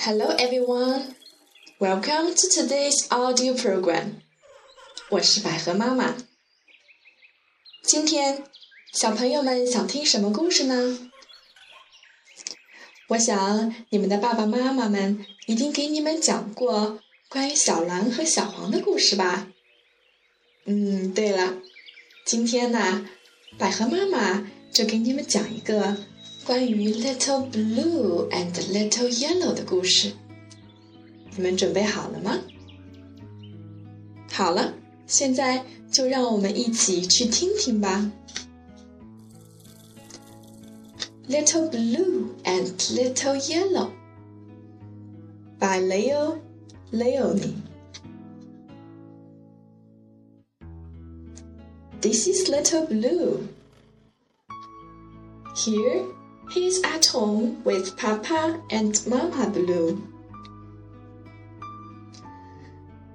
Hello everyone, welcome to today's audio program. 我是百合妈妈。今天小朋友们想听什么故事呢？我想你们的爸爸妈妈们一定给你们讲过关于小蓝和小黄的故事吧？嗯，对了，今天呢，百合妈妈就给你们讲一个。关于 Little Blue and Little Yellow 的故事。你们准备好了吗？好了，现在就让我们一起去听听吧。Little Blue and Little Yellow by Leo Lionni. This is Little Blue. Here He's at home with Papa and Mama Blue.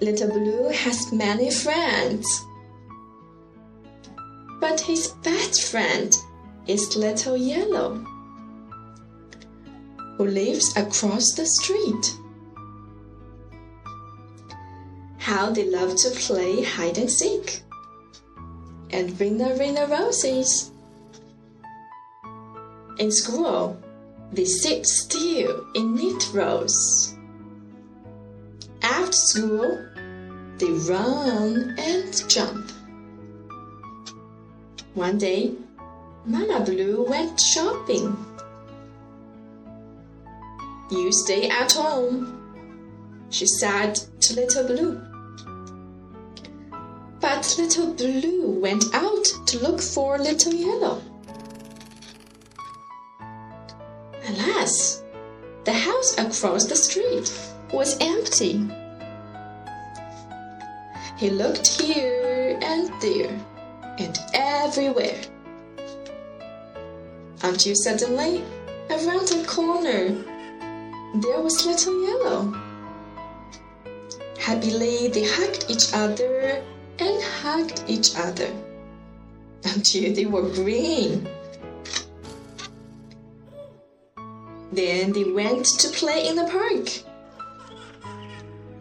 Little Blue has many friends. But his best friend is Little Yellow, who lives across the street. How they love to play hide and seek and ring the ring the roses. In school, they sit still in neat rows. After school, they run and jump. One day, Mama Blue went shopping. You stay at home, she said to Little Blue. But Little Blue went out to look for Little Yellow. Alas, the house across the street was empty. He looked here and there and everywhere. Until suddenly, around a corner, there was Little Yellow. Happily, they hugged each other and hugged each other until they were green. Then they went to play in the park.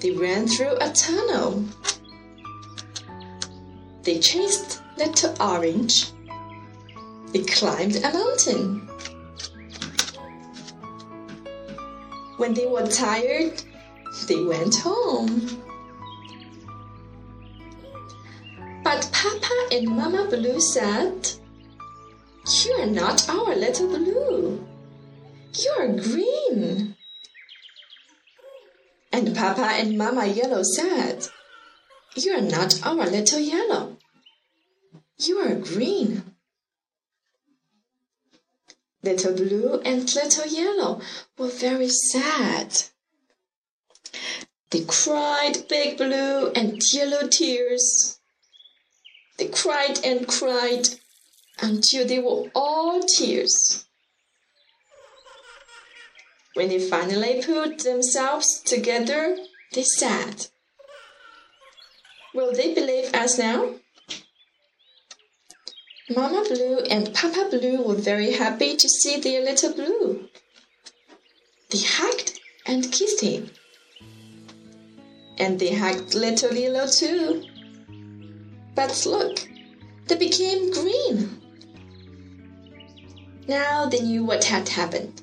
They ran through a tunnel. They chased Little Orange. They climbed a mountain. When they were tired, they went home. But Papa and Mama Blue said, You are not our little blue. You're green. And Papa and Mama Yellow said, You're not our little yellow. You are green. Little Blue and Little Yellow were very sad. They cried big blue and yellow tears. They cried and cried until they were all tears. When they finally put themselves together, they said, Will they believe us now? Mama Blue and Papa Blue were very happy to see their little Blue. They hugged and kissed him. And they hugged little Yellow too. But look, they became green. Now they knew what had happened.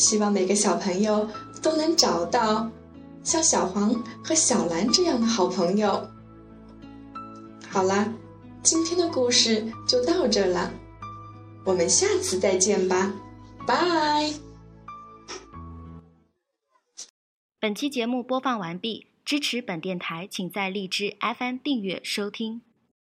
希望每个小朋友都能找到像小黄和小蓝这样的好朋友。好啦，今天的故事就到这了，我们下次再见吧，拜。本期节目播放完毕，支持本电台，请在荔枝 FM 订阅收听。